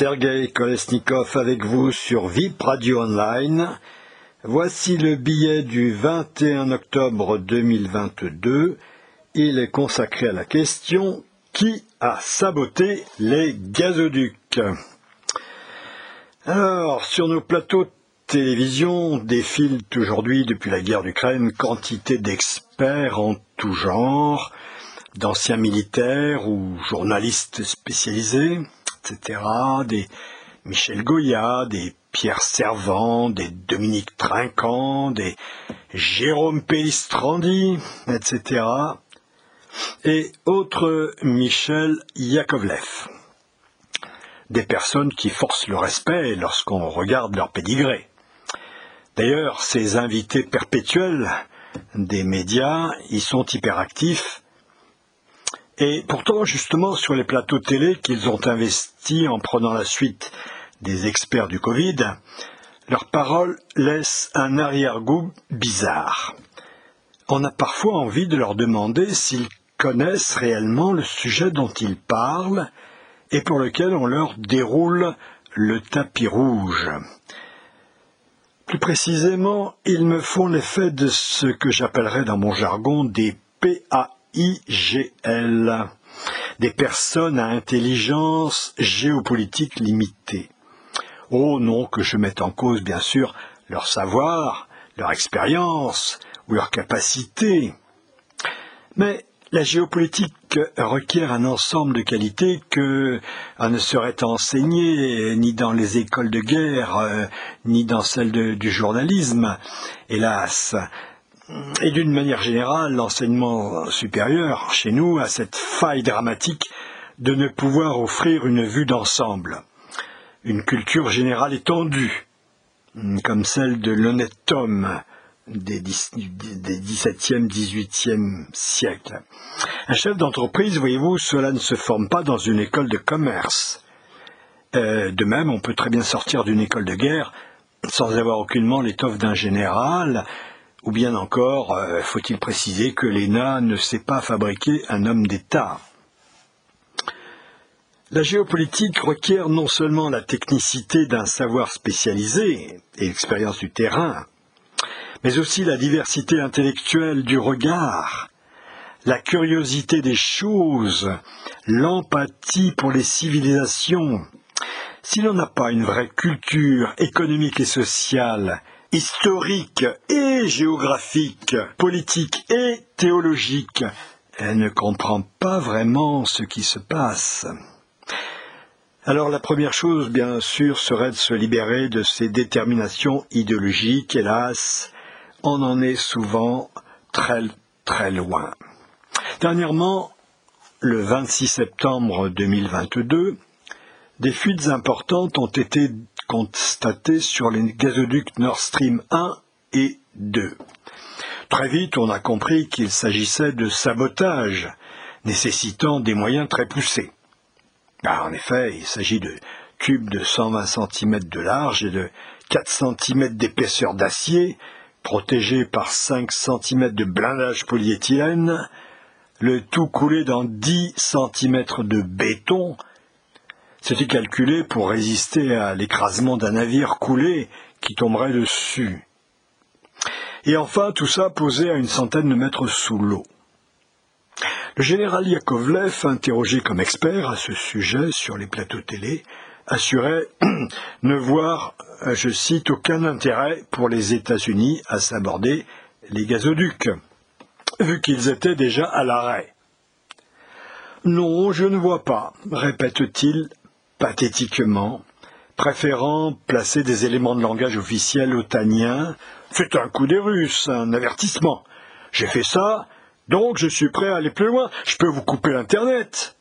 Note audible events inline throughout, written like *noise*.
Sergei Kolesnikov avec vous sur VIP Radio Online. Voici le billet du 21 octobre 2022. Il est consacré à la question qui a saboté les gazoducs? Alors, sur nos plateaux de télévision défilent aujourd'hui, depuis la guerre d'Ukraine, quantité d'experts en tout genre, d'anciens militaires ou journalistes spécialisés, etc., des Michel Goya, des Pierre Servant, des Dominique Trinquant, des Jérôme Pellistrandi, etc., et autres Michel Yakovlev. Des personnes qui forcent le respect lorsqu'on regarde leur pédigré. D'ailleurs, ces invités perpétuels des médias y sont hyperactifs et pourtant, justement, sur les plateaux télé qu'ils ont investis en prenant la suite des experts du Covid, leurs paroles laissent un arrière-goût bizarre. On a parfois envie de leur demander s'ils connaissent réellement le sujet dont ils parlent et pour lequel on leur déroule le tapis rouge. Plus précisément, ils me font l'effet de ce que j'appellerais dans mon jargon des PA IGL, des personnes à intelligence géopolitique limitée. Oh non que je mette en cause, bien sûr, leur savoir, leur expérience ou leur capacité. Mais la géopolitique requiert un ensemble de qualités que ne serait enseigné ni dans les écoles de guerre, euh, ni dans celles du journalisme. Hélas, et d'une manière générale, l'enseignement supérieur, chez nous, a cette faille dramatique de ne pouvoir offrir une vue d'ensemble, une culture générale étendue, comme celle de l'honnête homme des, XVIIe, XVIIIe siècles. Un chef d'entreprise, voyez-vous, cela ne se forme pas dans une école de commerce. Euh, de même, on peut très bien sortir d'une école de guerre sans avoir aucunement l'étoffe d'un général, ou bien encore, euh, faut-il préciser que l'ENA ne sait pas fabriquer un homme d'État? La géopolitique requiert non seulement la technicité d'un savoir spécialisé et l'expérience du terrain, mais aussi la diversité intellectuelle du regard, la curiosité des choses, l'empathie pour les civilisations. Si l'on n'a pas une vraie culture économique et sociale historique et géographique, politique et théologique, elle ne comprend pas vraiment ce qui se passe. Alors la première chose, bien sûr, serait de se libérer de ces déterminations idéologiques. Hélas, on en est souvent très très loin. Dernièrement, le 26 septembre 2022, des fuites importantes ont été constatées sur les gazoducs Nord Stream 1 et 2. Très vite, on a compris qu'il s'agissait de sabotage, nécessitant des moyens très poussés. Ah, en effet, il s'agit de tubes de 120 cm de large et de 4 cm d'épaisseur d'acier, protégés par 5 cm de blindage polyéthylène, le tout coulé dans 10 cm de béton, c'était calculé pour résister à l'écrasement d'un navire coulé qui tomberait dessus. Et enfin, tout ça posé à une centaine de mètres sous l'eau. Le général Yakovlev, interrogé comme expert à ce sujet sur les plateaux télé, assurait *clears throat* ne voir, je cite, aucun intérêt pour les États-Unis à s'aborder les gazoducs, vu qu'ils étaient déjà à l'arrêt. Non, je ne vois pas, répète-t-il pathétiquement, préférant placer des éléments de langage officiel otaniens. C'est un coup des Russes, un avertissement. J'ai fait ça, donc je suis prêt à aller plus loin. Je peux vous couper l'Internet.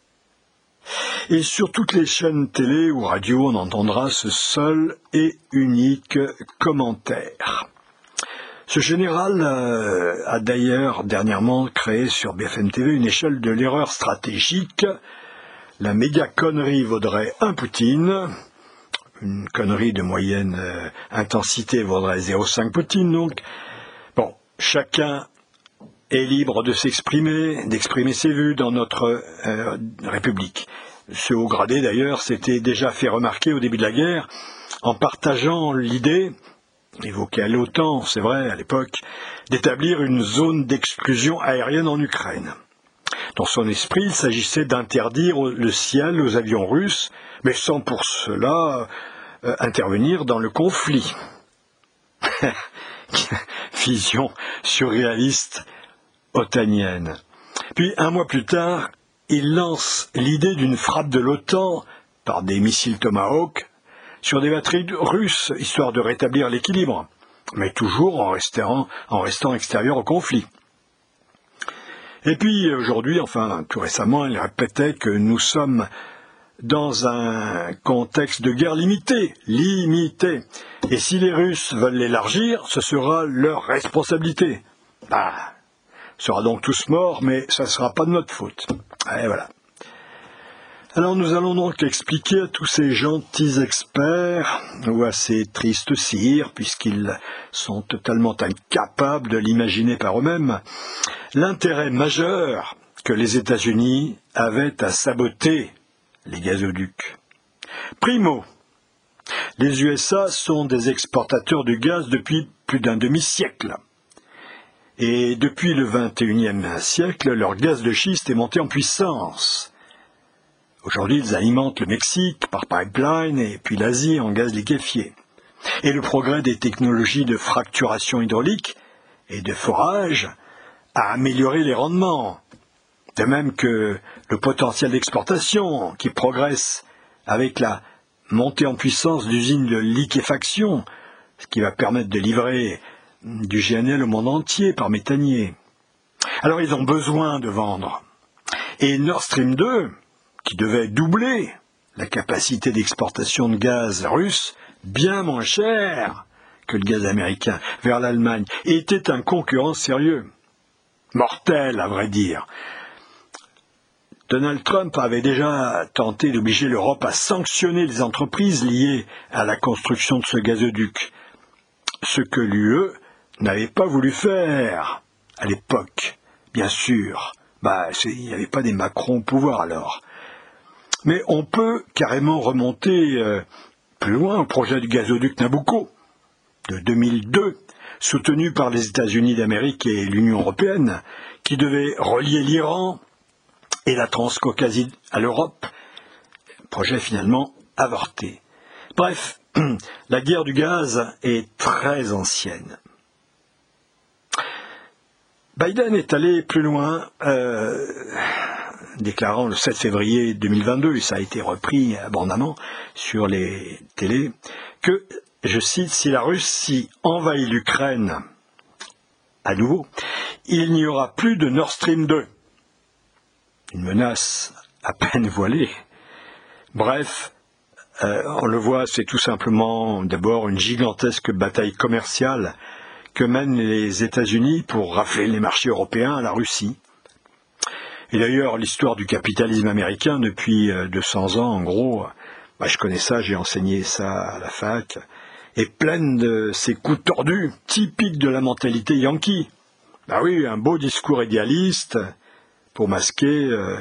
Et sur toutes les chaînes télé ou radio, on entendra ce seul et unique commentaire. Ce général euh, a d'ailleurs dernièrement créé sur BFM TV une échelle de l'erreur stratégique la méga connerie vaudrait un Poutine. Une connerie de moyenne euh, intensité vaudrait 0,5 Poutine, donc. Bon, chacun est libre de s'exprimer, d'exprimer ses vues dans notre euh, République. Ce haut gradé d'ailleurs s'était déjà fait remarquer au début de la guerre en partageant l'idée, évoquée à l'OTAN, c'est vrai, à l'époque, d'établir une zone d'exclusion aérienne en Ukraine. Dans son esprit, il s'agissait d'interdire le ciel aux avions russes, mais sans pour cela euh, intervenir dans le conflit. *laughs* Vision surréaliste otanienne. Puis, un mois plus tard, il lance l'idée d'une frappe de l'OTAN par des missiles Tomahawk sur des batteries russes, histoire de rétablir l'équilibre, mais toujours en restant, en restant extérieur au conflit. Et puis aujourd'hui, enfin tout récemment, il répétait que nous sommes dans un contexte de guerre limitée, limité. Et si les Russes veulent l'élargir, ce sera leur responsabilité. Bah, sera donc tous morts, mais ça ne sera pas de notre faute. Et voilà. Alors nous allons donc expliquer à tous ces gentils experts, ou à ces tristes sires, puisqu'ils sont totalement incapables de l'imaginer par eux-mêmes, l'intérêt majeur que les États-Unis avaient à saboter les gazoducs. Primo, les USA sont des exportateurs du gaz depuis plus d'un demi-siècle. Et depuis le XXIe siècle, leur gaz de schiste est monté en puissance. Aujourd'hui, ils alimentent le Mexique par pipeline et puis l'Asie en gaz liquéfié. Et le progrès des technologies de fracturation hydraulique et de forage a amélioré les rendements. De même que le potentiel d'exportation qui progresse avec la montée en puissance d'usines de liquéfaction, ce qui va permettre de livrer du GNL au monde entier par méthanier. Alors ils ont besoin de vendre. Et Nord Stream 2, qui devait doubler la capacité d'exportation de gaz russe, bien moins cher que le gaz américain, vers l'Allemagne, était un concurrent sérieux. Mortel, à vrai dire. Donald Trump avait déjà tenté d'obliger l'Europe à sanctionner les entreprises liées à la construction de ce gazoduc, ce que l'UE n'avait pas voulu faire à l'époque, bien sûr. Bah, il n'y avait pas des Macron au pouvoir alors. Mais on peut carrément remonter euh, plus loin au projet du gazoduc Nabucco de 2002, soutenu par les États-Unis d'Amérique et l'Union européenne, qui devait relier l'Iran et la Transcaucasie à l'Europe. Projet finalement avorté. Bref, *clears throat* la guerre du gaz est très ancienne. Biden est allé plus loin, euh, déclarant le 7 février 2022, et ça a été repris abondamment sur les télés, que, je cite, si la Russie envahit l'Ukraine à nouveau, il n'y aura plus de Nord Stream 2. Une menace à peine voilée. Bref, euh, on le voit, c'est tout simplement d'abord une gigantesque bataille commerciale que mènent les États-Unis pour rafler les marchés européens à la Russie. Et d'ailleurs, l'histoire du capitalisme américain depuis 200 euh, ans, en gros, bah, je connais ça, j'ai enseigné ça à la fac, est pleine de ces coups tordus, typiques de la mentalité yankee. Bah oui, un beau discours idéaliste pour masquer euh,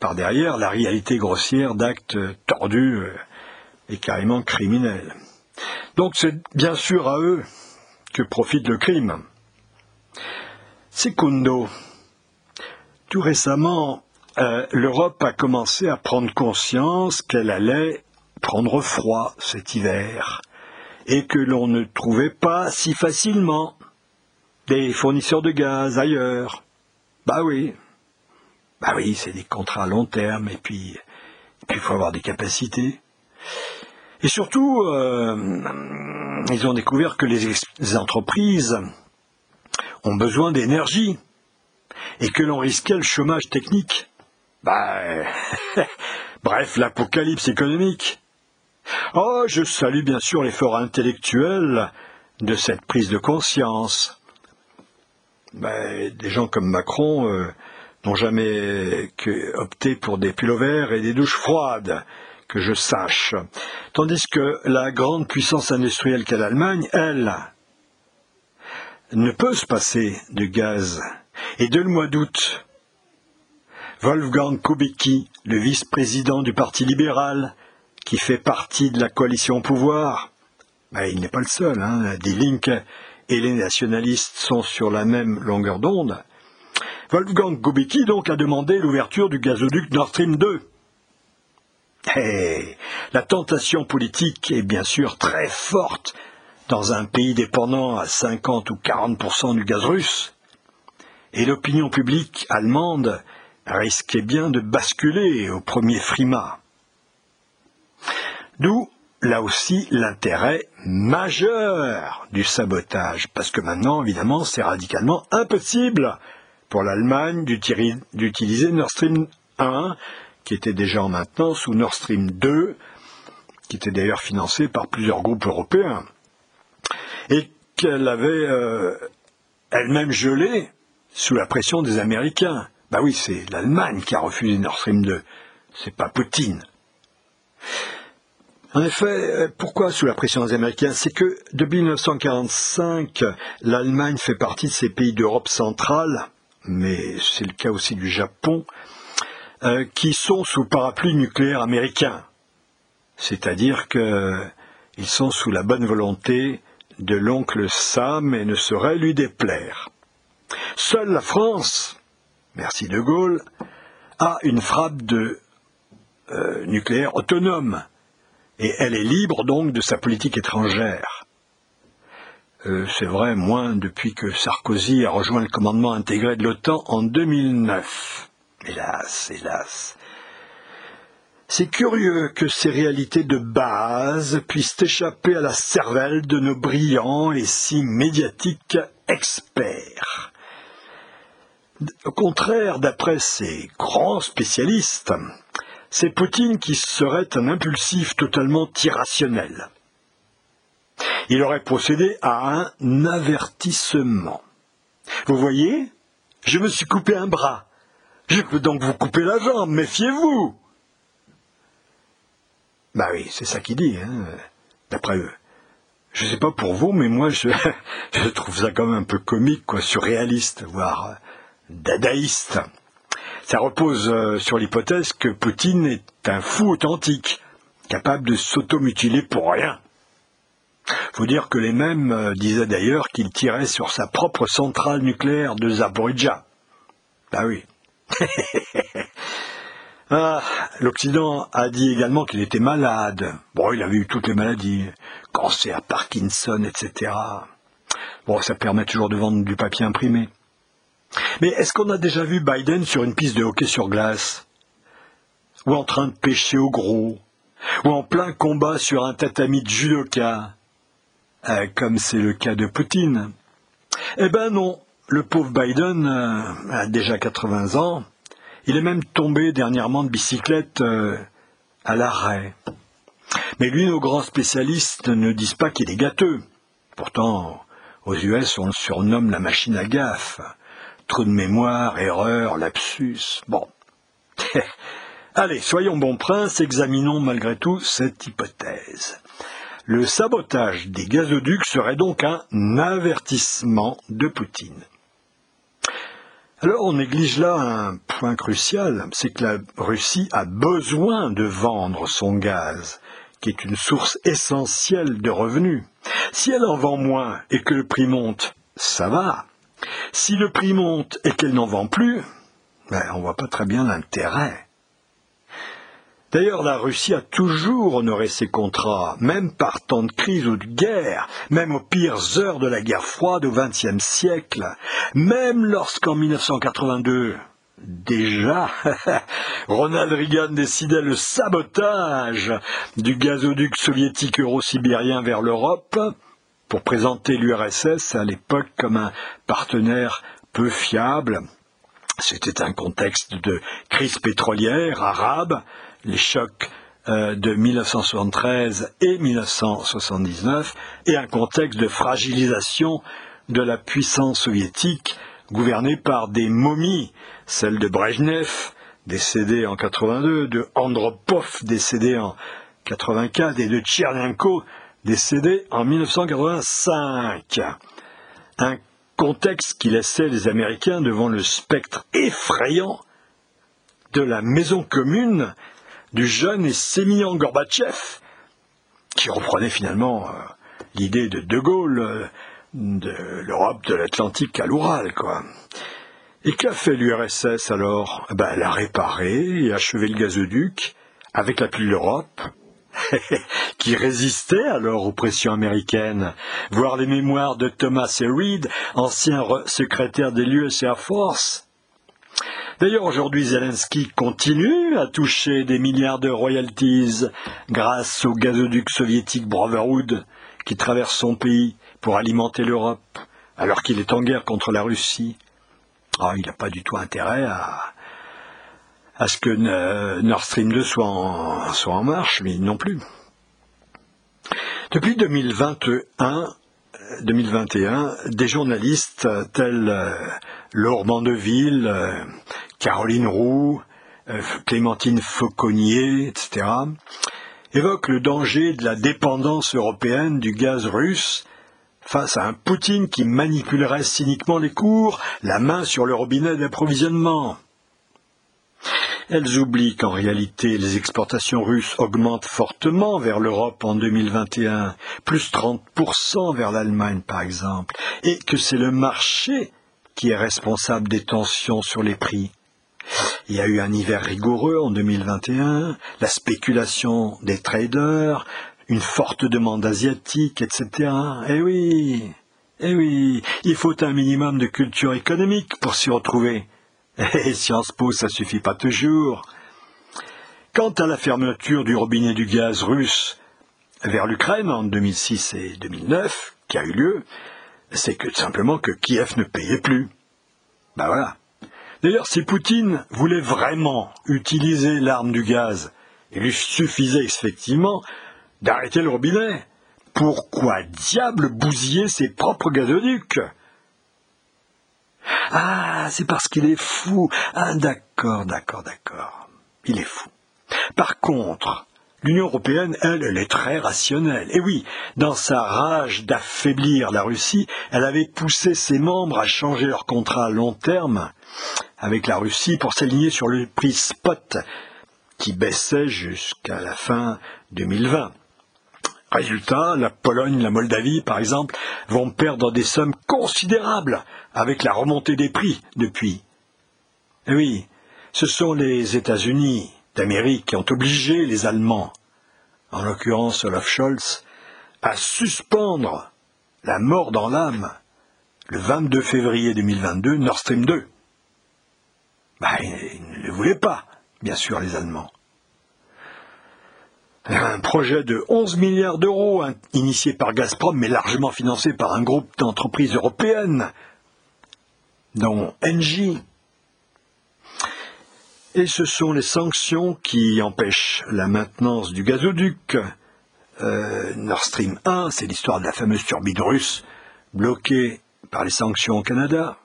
par derrière la réalité grossière d'actes tordus euh, et carrément criminels. Donc c'est bien sûr à eux que profite le crime. Secundo. Tout récemment, euh, l'Europe a commencé à prendre conscience qu'elle allait prendre froid cet hiver et que l'on ne trouvait pas si facilement des fournisseurs de gaz ailleurs. Bah oui. Bah oui, c'est des contrats à long terme et puis il faut avoir des capacités. Et surtout, euh, ils ont découvert que les, entreprises ont besoin d'énergie et que l'on risquait le chômage technique. Bah, *laughs* bref, l'apocalypse économique. Oh, je salue bien sûr l'effort intellectuel de cette prise de conscience. Bah, des gens comme Macron euh, n'ont jamais opté pour des verts et des douches froides que je sache. Tandis que la grande puissance industrielle qu'est l'Allemagne, elle, ne peut se passer de gaz. Et dès le mois d'août, Wolfgang Kubicki, le vice-président du Parti libéral, qui fait partie de la coalition au pouvoir, ben, il n'est pas le seul. Hein. Die Linke et les nationalistes sont sur la même longueur d'onde. Wolfgang Kubicki donc a demandé l'ouverture du gazoduc Nord Stream 2. Hey, la tentation politique est bien sûr très forte dans un pays dépendant à 50 ou 40% du gaz russe. Et l'opinion publique allemande risquait bien de basculer au premier frima. D'où, là aussi, l'intérêt majeur du sabotage, parce que maintenant, évidemment, c'est radicalement impossible pour l'Allemagne d'utiliser Nord Stream 1, qui était déjà en maintenance, ou Nord Stream 2, qui était d'ailleurs financé par plusieurs groupes européens, et qu'elle avait euh, elle-même gelé sous la pression des Américains. Bah oui, c'est l'Allemagne qui a refusé Nord Stream 2, c'est pas Poutine. En effet, euh, pourquoi sous la pression des Américains? C'est que depuis 1945, l'Allemagne fait partie de ces pays d'Europe centrale, mais c'est le cas aussi du Japon, euh, qui sont sous parapluie nucléaire américain. C'est-à-dire qu'ils sont sous la bonne volonté de l'oncle Sam et ne sauraient lui déplaire. Seule la France, merci de Gaulle, a une frappe de euh, nucléaire autonome et elle est libre donc de sa politique étrangère. Euh, c'est vrai, moins depuis que Sarkozy a rejoint le commandement intégré de l'OTAN en 2009. Hélas, hélas. C'est curieux que ces réalités de base puissent échapper à la cervelle de nos brillants et si médiatiques experts. Au contraire, d'après ces grands spécialistes, c'est Poutine qui serait un impulsif totalement irrationnel. Il aurait procédé à un avertissement. Vous voyez, je me suis coupé un bras. Je peux donc vous couper la jambe, méfiez-vous. Bah oui, c'est ça qu'il dit, hein, d'après eux. Je sais pas pour vous, mais moi je, *laughs* je trouve ça quand même un peu comique, quoi, surréaliste, voire dadaïste. Ça repose euh, sur l'hypothèse que Poutine est un fou authentique, capable de s'automutiler pour rien. Faut dire que les mêmes euh, disaient d'ailleurs qu'il tirait sur sa propre centrale nucléaire de Zaporizhia. Bah oui. *laughs* ah, L'Occident a dit également qu'il était malade. Bon, il avait eu toutes les maladies, cancer, Parkinson, etc. Bon, ça permet toujours de vendre du papier imprimé. Mais est-ce qu'on a déjà vu Biden sur une piste de hockey sur glace Ou en train de pêcher au gros Ou en plein combat sur un tatami de judoka euh, Comme c'est le cas de Poutine Eh ben non, le pauvre Biden euh, a déjà 80 ans. Il est même tombé dernièrement de bicyclette euh, à l'arrêt. Mais lui, nos grands spécialistes ne disent pas qu'il est gâteux. Pourtant, aux US, on le surnomme la machine à gaffe. Trou de mémoire, erreur, lapsus. Bon. *laughs* Allez, soyons bons princes, examinons malgré tout cette hypothèse. Le sabotage des gazoducs serait donc un avertissement de Poutine. Alors on néglige là un point crucial, c'est que la Russie a besoin de vendre son gaz, qui est une source essentielle de revenus. Si elle en vend moins et que le prix monte, ça va. Si le prix monte et qu'elle n'en vend plus, ben, on ne voit pas très bien l'intérêt. D'ailleurs, la Russie a toujours honoré ses contrats, même par temps de crise ou de guerre, même aux pires heures de la guerre froide au XXe siècle, même lorsqu'en 1982, déjà, *laughs* Ronald Reagan décidait le sabotage du gazoduc soviétique euro-sibérien vers l'Europe, pour présenter l'URSS à l'époque comme un partenaire peu fiable. C'était un contexte de crise pétrolière arabe, les chocs euh, de 1973 et 1979, et un contexte de fragilisation de la puissance soviétique gouvernée par des momies, celle de Brezhnev, décédé en 82, de Andropov, décédé en 84, et de Tchernenko, décédé en 1985. Un contexte qui laissait les Américains devant le spectre effrayant de la maison commune du jeune et sémillant Gorbatchev, qui reprenait finalement euh, l'idée de De Gaulle euh, de l'Europe de l'Atlantique à l'Oural, quoi. Et qu'a fait l'URSS alors? Ben, Elle a réparé et achevé le gazoduc avec l'appui de l'Europe, *laughs* qui résistait alors aux pressions américaines. Voir les mémoires de Thomas Reed, ancien secrétaire de l'US Air Force. D'ailleurs, aujourd'hui, Zelensky continue à toucher des milliards de royalties grâce au gazoduc soviétique Brotherhood qui traverse son pays pour alimenter l'Europe, alors qu'il est en guerre contre la Russie. Ah, il n'a pas du tout intérêt à, à ce que Nord Stream 2 soit en, soit en marche, mais non plus. Depuis 2021, 2021 des journalistes tels euh, Laure Mandeville, euh, Caroline Roux, euh, Clémentine Fauconnier, etc., évoquent le danger de la dépendance européenne du gaz russe face à un Poutine qui manipulerait cyniquement les cours, la main sur le robinet d'approvisionnement. Elles oublient qu'en réalité les exportations russes augmentent fortement vers l'Europe en 2021, plus 30% vers l'Allemagne par exemple, et que c'est le marché qui est responsable des tensions sur les prix. Il y a eu un hiver rigoureux en 2021, la spéculation des traders, une forte demande asiatique, etc. Eh oui, eh oui, il faut un minimum de culture économique pour s'y retrouver. *laughs* Et Sciences Po, ça suffit pas toujours. Quant à la fermeture du robinet du gaz russe vers l'Ukraine en 2006 et 2009, qui a eu lieu, c'est que simplement que Kiev ne payait plus. Ben voilà. D'ailleurs, si Poutine voulait vraiment utiliser l'arme du gaz, il lui suffisait effectivement d'arrêter le robinet. Pourquoi diable bousiller ses propres gazoducs? Ah, c'est parce qu'il est fou. Ah, d'accord, d'accord, d'accord. Il est fou. Par contre, l'Union européenne, elle, elle est très rationnelle. Et oui, dans sa rage d'affaiblir la Russie, elle avait poussé ses membres à changer leur contrat à long terme avec la Russie pour s'aligner sur le prix spot qui baissait jusqu'à la fin 2020. Résultat, la Pologne, la Moldavie, par exemple, vont perdre des sommes considérables avec la remontée des prix depuis. Et oui, ce sont les États-Unis d'Amérique qui ont obligé les Allemands, en l'occurrence Olaf Scholz, à suspendre la mort dans l'âme le 22 février 2022 Nord Stream 2. Bah, ils ne le voulaient pas, bien sûr, les Allemands un projet de 11 milliards d'euros initié par Gazprom mais largement financé par un groupe d'entreprises européennes, dont Engie. Et ce sont les sanctions qui empêchent la maintenance du gazoduc. Euh, Nord Stream 1, c'est l'histoire de la fameuse turbine russe bloquée par les sanctions au Canada.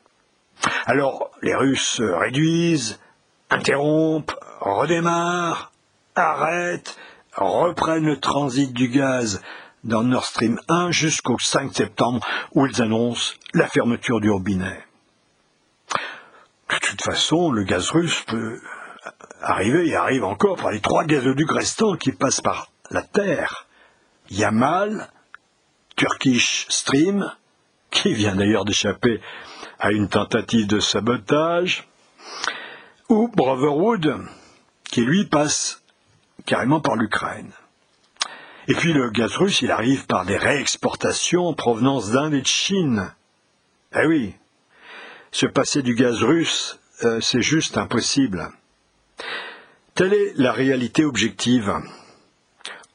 Alors, les Russes réduisent, interrompent, redémarrent, arrêtent, reprennent le transit du gaz dans Nord Stream 1 jusqu'au 5 septembre où ils annoncent la fermeture du robinet. De toute façon, le gaz russe peut arriver et arrive encore par les trois gazoducs restants qui passent par la terre. Yamal, Turkish Stream, qui vient d'ailleurs d'échapper à une tentative de sabotage, ou Brotherhood, qui lui passe carrément par l'Ukraine. Et puis le gaz russe, il arrive par des réexportations en provenance d'Inde et de Chine. Eh oui, se passer du gaz russe, euh, c'est juste impossible. Telle est la réalité objective.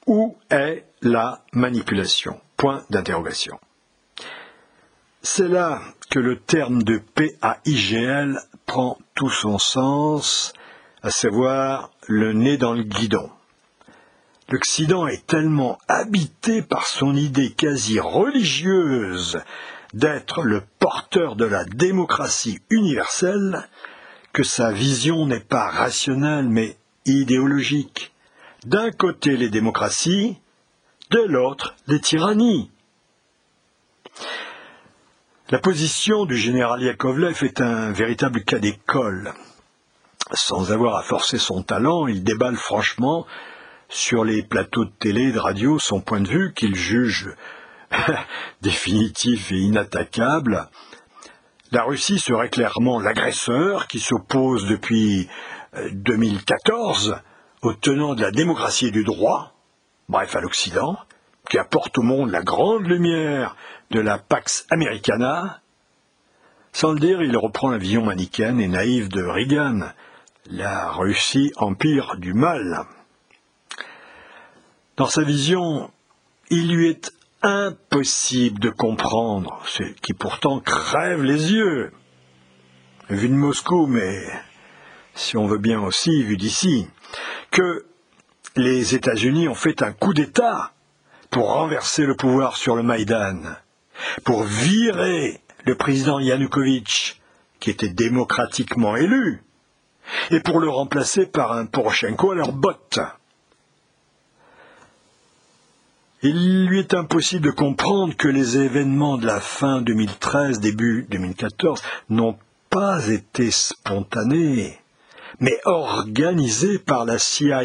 Où est la manipulation? Point d'interrogation. C'est là que le terme de PAIGL prend tout son sens, à savoir le nez dans le guidon. L'Occident est tellement habité par son idée quasi religieuse d'être le porteur de la démocratie universelle que sa vision n'est pas rationnelle mais idéologique. D'un côté les démocraties, de l'autre les tyrannies. La position du général Yakovlev est un véritable cas d'école. sans avoir à forcer son talent, il déballe franchement sur les plateaux de télé et de radio son point de vue qu'il juge *laughs* définitif et inattaquable. La Russie serait clairement l'agresseur qui s'oppose depuis 2014 euh, aux tenants de la démocratie et du droit, bref à l'Occident, qui apporte au monde la grande lumière de la Pax Americana. Sans le dire, il reprend la vision manichéenne et naïve de Reagan, la Russie empire du mal. Dans sa vision, il lui est impossible de comprendre, ce qui pourtant crève les yeux, vu de Moscou, mais si on veut bien aussi, vu d'ici, que les États-Unis ont fait un coup d'État pour renverser le pouvoir sur le Maïdan, pour virer le président Yanukovych, qui était démocratiquement élu, et pour le remplacer par un Poroshenko à leur botte. Il lui est impossible de comprendre que les événements de la fin 2013, début 2014 n'ont pas été spontanés, mais organisés par la CIA,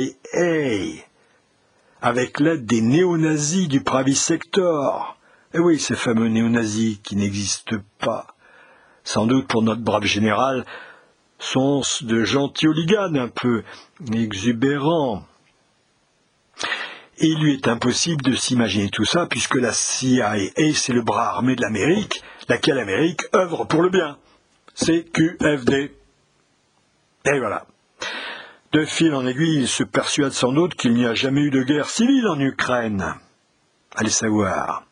avec l'aide des néo-nazis du Pravi Sector. Eh oui, ces fameux néo-nazis qui n'existent pas. Sans doute pour notre brave général, sont de gentils hooligans un peu exubérants. Il lui est impossible de s'imaginer tout ça, puisque la CIA, c'est le bras armé de l'Amérique, laquelle Amérique œuvre pour le bien. C'est QFD. Et voilà. De fil en aiguille, il se persuade sans doute qu'il n'y a jamais eu de guerre civile en Ukraine. Allez savoir.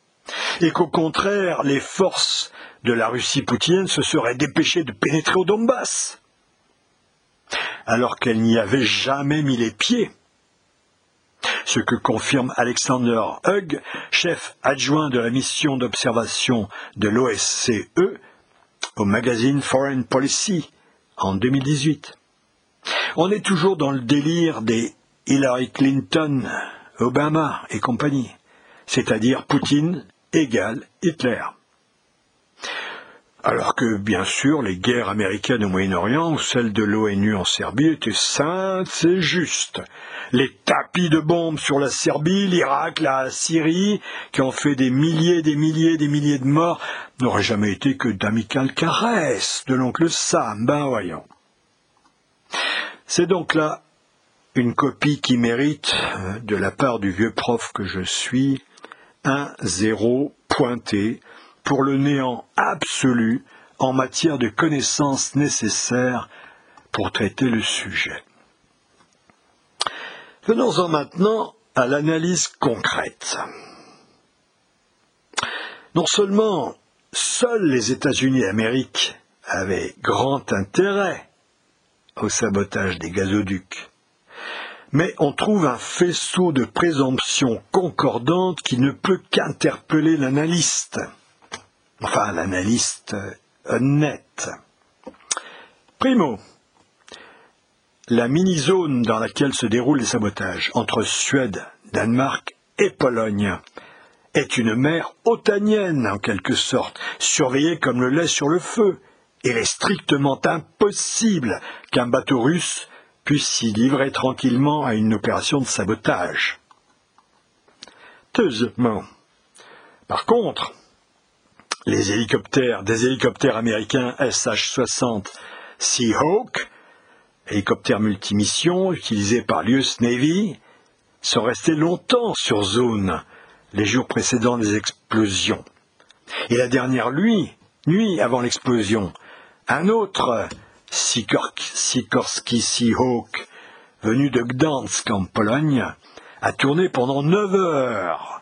Et qu'au contraire, les forces de la Russie poutinienne se seraient dépêchées de pénétrer au Donbass alors qu'elle n'y avait jamais mis les pieds. Ce que confirme Alexander Hugg, chef adjoint de la mission d'observation de l'OSCE au magazine Foreign Policy en 2018. On est toujours dans le délire des Hillary Clinton, Obama et compagnie, c'est-à-dire Poutine égale Hitler. Alors que, bien sûr, les guerres américaines au Moyen-Orient ou celles de l'ONU en Serbie étaient saintes et justes. Les tapis de bombes sur la Serbie, l'Irak, la Syrie, qui ont fait des milliers, des milliers, des milliers de morts, n'auraient jamais été que d'amicales caresses de l'oncle Sam, ben voyons. C'est donc là une copie qui mérite, euh, de la part du vieux prof que je suis, un zéro pointé pour le néant absolu en matière de connaissances nécessaires pour traiter le sujet. Venons-en maintenant à l'analyse concrète. Non seulement seuls les États-Unis d'Amérique avaient grand intérêt au sabotage des gazoducs, mais on trouve un faisceau de présomptions concordantes qui ne peut qu'interpeller l'analyste enfin l'analyste honnête. Primo, la mini-zone dans laquelle se déroulent les sabotages entre Suède, Danemark et Pologne est une mer otanienne en quelque sorte, surveillée comme le lait sur le feu. Il est strictement impossible qu'un bateau russe puisse s'y livrer tranquillement à une opération de sabotage. Deuxièmement, par contre, les hélicoptères, des hélicoptères américains SH-60 Seahawk, hélicoptères multimissions utilisés par l'US Navy, sont restés longtemps sur zone les jours précédant les explosions. Et la dernière nuit, nuit avant l'explosion, un autre Sikorsky Seahawk, venu de Gdansk en Pologne, a tourné pendant neuf heures de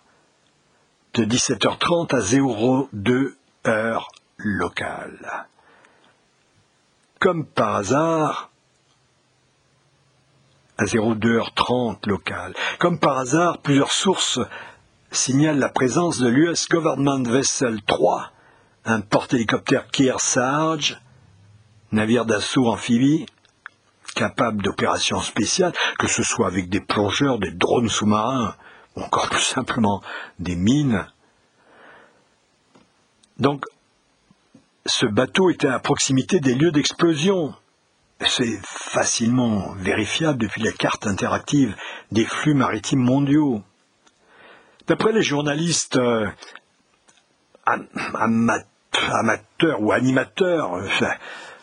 17h30 à 02 heure locale. Comme par hasard, à 02h30 locale, comme par hasard, plusieurs sources signalent la présence de l'US Government Vessel 3, un porte-hélicoptère Kearsarge, navire d'assaut amphibie, capable d'opérations spéciales, que ce soit avec des plongeurs, des drones sous-marins, encore plus simplement des mines. Donc, ce bateau était à proximité des lieux d'explosion. c'est facilement vérifiable depuis la carte interactive des flux maritimes mondiaux. D'après les journalistes euh, amateurs ou animateurs,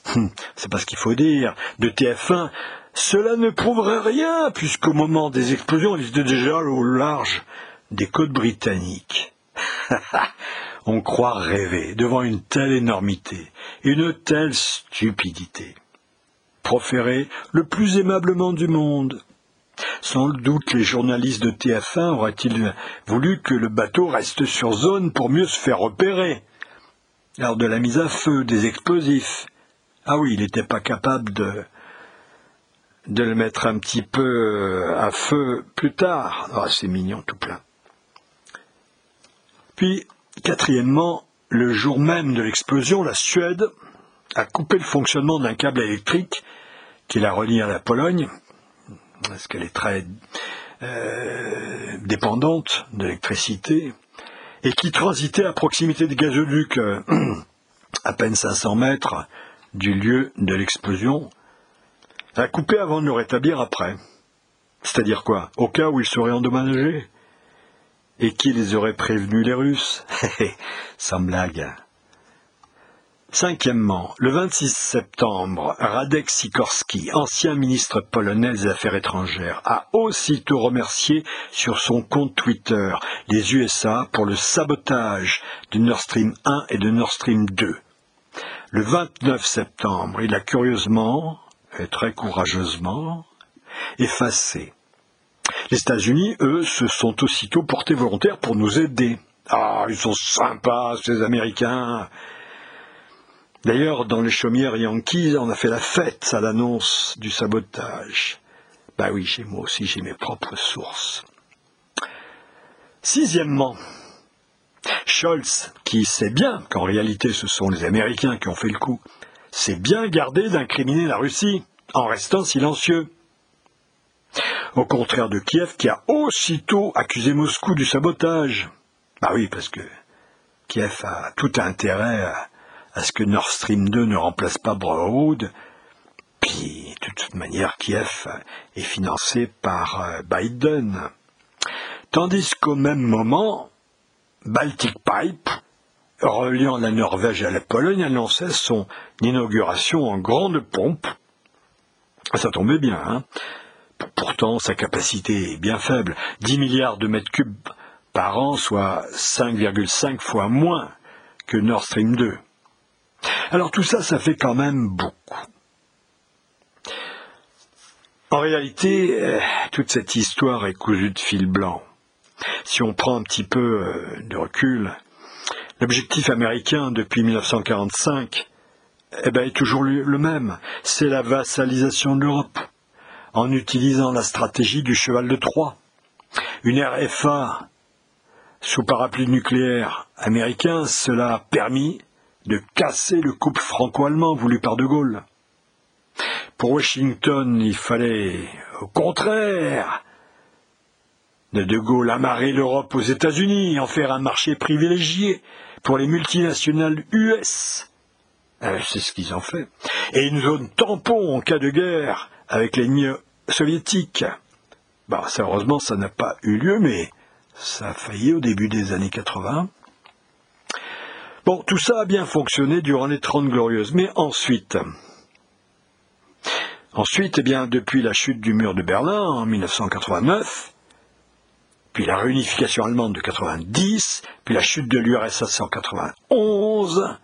*laughs* c'est pas ce qu'il faut dire, de TF1, cela ne prouverait rien, puisqu'au moment des explosions, ils étaient déjà au large des côtes britanniques. *laughs* On croit rêver devant une telle énormité, une telle stupidité. Proférée le plus aimablement du monde. Sans doute les journalistes de TF1 auraient-ils voulu que le bateau reste sur zone pour mieux se faire repérer lors de la mise à feu des explosifs. Ah oui, il n'était pas capable de, de le mettre un petit peu euh, à feu plus tard. Ah, c'est mignon tout plein. Puis, quatrièmement, le jour même de l'explosion, la Suède a coupé le fonctionnement d'un câble électrique qui la relie à la Pologne, parce qu'elle est très euh, dépendante d'électricité, et qui transitait à proximité des gazoducs, euh, *clears throat* à peine 500 mètres du lieu de l'explosion, a coupé avant de le rétablir après. C'est-à-dire quoi? Au cas où ils seraient endommagés? Et qui les aurait prévenus les Russes? *laughs* Sans blague. Cinquièmement, le 26 septembre, Radek Sikorski, ancien ministre polonais des Affaires étrangères, a aussitôt remercié sur son compte Twitter les USA pour le sabotage de Nord Stream 1 et de Nord Stream 2. Le 29 septembre, il a curieusement, très courageusement, effacé. Les États-Unis, eux, se sont aussitôt portés volontaires pour nous aider. Ah, ils sont sympas, ces Américains. D'ailleurs, dans les chaumières Yankees, on a fait la fête à l'annonce du sabotage. Bah oui, j'ai moi aussi, j'ai mes propres sources. Sixièmement, Scholz, qui sait bien qu'en réalité ce sont les Américains qui ont fait le coup, s'est bien gardé d'incriminer la Russie en restant silencieux. Au contraire de Kiev qui a aussitôt accusé Moscou du sabotage. Bah oui, parce que Kiev a tout intérêt à ce que Nord Stream 2 ne remplace pas Broad. Puis, de toute manière, Kiev est financé par euh, Biden. Tandis qu'au même moment, Baltic Pipe, reliant la Norvège à la Pologne, annonçait son inauguration en grande pompe. Ça tombait bien, hein Pourtant, sa capacité est bien faible, 10 milliards de mètres cubes par an, soit 5,5 fois moins que Nord Stream 2. Alors tout ça, ça fait quand même beaucoup. En réalité, euh, toute cette histoire est cousue de fil blanc. Si on prend un petit peu euh, de recul, l'objectif américain depuis 1945 eh ben, est toujours le même, c'est la vassalisation de l'Europe, en utilisant la stratégie du cheval de Troie. Une RFA sous parapluie nucléaire américain, cela a permis de casser le couple franco-allemand voulu par De Gaulle. Pour Washington, il fallait, au contraire, de De Gaulle amarrer l'Europe aux États-Unis, en faire un marché privilégié pour les multinationales US. Euh, c'est ce qu'ils ont fait. Et une zone tampon en cas de guerre avec l'ennemi soviétique. Bah, ça, heureusement, ça n'a pas eu lieu, mais ça a failli au début des années 80. Bon, tout ça a bien fonctionné durant les Trente Glorieuses, mais ensuite, ensuite, eh bien, depuis la chute du mur de Berlin en 1989, puis la réunification allemande de 90, puis la chute de l'URSS en 91,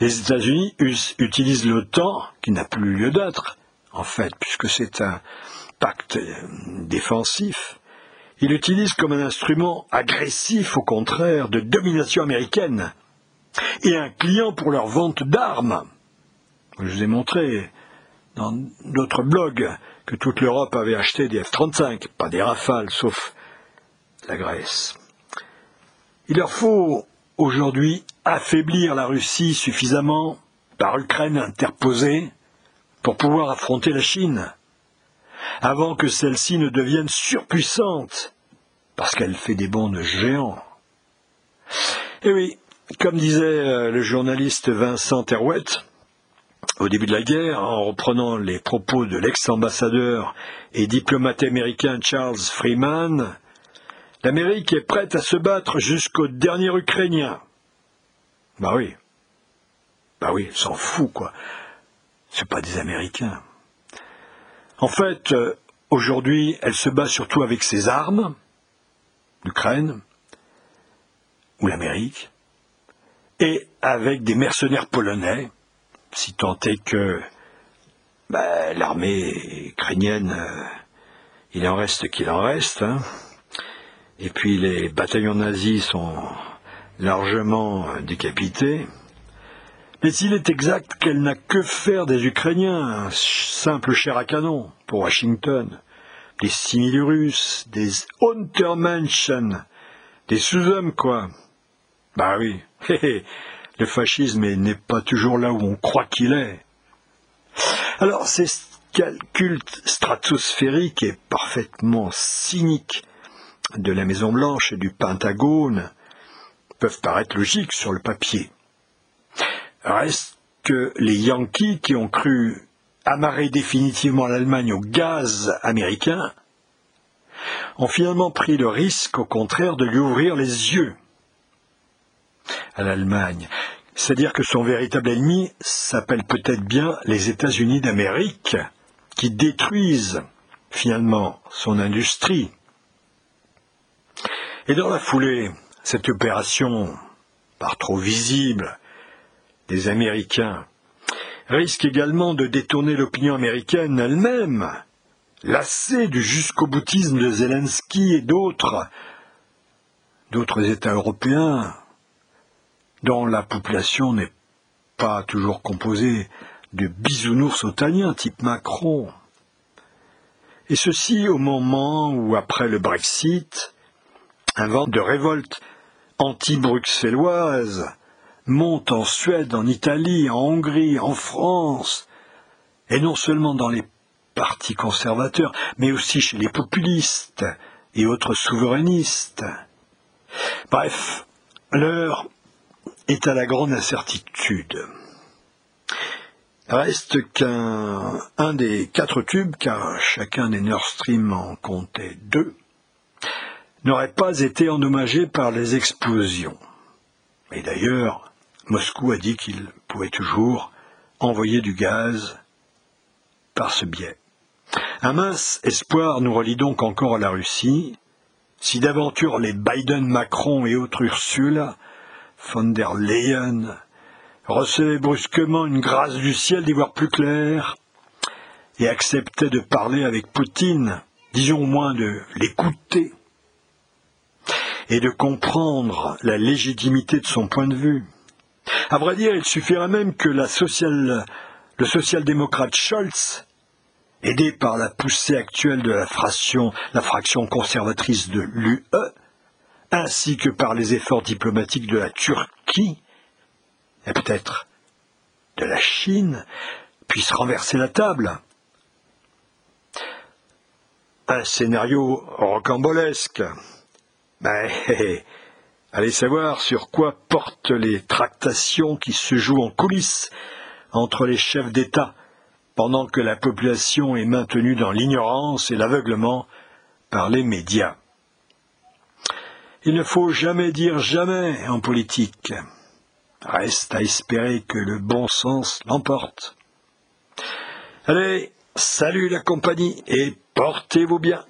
les États-Unis utilisent l'OTAN, qui n'a plus lieu d'être, en fait, puisque c'est un pacte défensif, il l'utilisent comme un instrument agressif, au contraire, de domination américaine, et un client pour leur vente d'armes. Je vous ai montré dans d'autres blogs que toute l'Europe avait acheté des F-35, pas des Rafales, sauf la Grèce. Il leur faut aujourd'hui affaiblir la Russie suffisamment par Ukraine interposée pour pouvoir affronter la Chine avant que celle-ci ne devienne surpuissante, parce qu'elle fait des bonds de géants. Et oui, comme disait euh, le journaliste Vincent Terouette, au début de la guerre, en reprenant les propos de l'ex-ambassadeur et diplomate américain Charles Freeman, l'Amérique est prête à se battre jusqu'au dernier Ukrainien. Bah oui. Bah oui, s'en fout, quoi. C'est pas des Américains. En fait, euh, aujourd'hui, elle se bat surtout avec ses armes, l'Ukraine, ou l'Amérique, et avec des mercenaires polonais, si tant est que bah, l'armée ukrainienne, euh, il en reste qu'il en reste, hein. et puis les bataillons nazis sont largement euh, décapités. Mais il est exact qu'elle n'a que faire des Ukrainiens, un simple chair à canon pour Washington, des simili russes, des Untermenschen, des sous-hommes, quoi. Bah oui, le fascisme n'est pas toujours là où on croit qu'il est. Alors, ces calculs stratosphériques et parfaitement cyniques de la Maison-Blanche et du Pentagone peuvent paraître logiques sur le papier. Reste que les Yankees qui ont cru amarrer définitivement l'Allemagne au gaz américain ont finalement pris le risque, au contraire, de lui ouvrir les yeux à l'Allemagne. C'est-à-dire que son véritable ennemi s'appelle peut-être bien les États-Unis d'Amérique, qui détruisent finalement son industrie. Et dans la foulée, cette opération, par trop visible, des Américains risque également de détourner l'opinion américaine elle-même, lassée du jusqu'au boutisme de Zelensky et d'autres, d'autres États européens, dont la population n'est pas toujours composée de bisounours otaniens type Macron. Et ceci au moment où, après le Brexit, un vent de révolte anti-bruxelloise monte en Suède, en Italie, en Hongrie, en France, et non seulement dans les partis conservateurs, mais aussi chez les populistes et autres souverainistes. Bref, l'heure est à la grande incertitude. Reste qu'un un des quatre tubes, car chacun des Nord Stream en comptait deux, n'aurait pas été endommagé par les explosions. Et d'ailleurs, Moscou a dit qu'il pouvait toujours envoyer du gaz par ce biais. Un mince espoir nous relie donc encore à la Russie. Si d'aventure les Biden, Macron et autres Ursula von der Leyen recevaient brusquement une grâce du ciel d'y voir plus clair et acceptaient de parler avec Poutine, disons au moins de l'écouter et de comprendre la légitimité de son point de vue. À vrai dire, il suffirait même que le social-démocrate Scholz, aidé par la poussée actuelle de la fraction, la fraction conservatrice de l'UE, ainsi que par les efforts diplomatiques de la Turquie, et peut-être de la Chine, puisse renverser la table. Un scénario rocambolesque. Ben, *laughs* Allez savoir sur quoi portent les tractations qui se jouent en coulisses entre les chefs d'État, pendant que la population est maintenue dans l'ignorance et l'aveuglement par les médias. Il ne faut jamais dire jamais en politique. Reste à espérer que le bon sens l'emporte. Allez, salut la compagnie et portez-vous bien.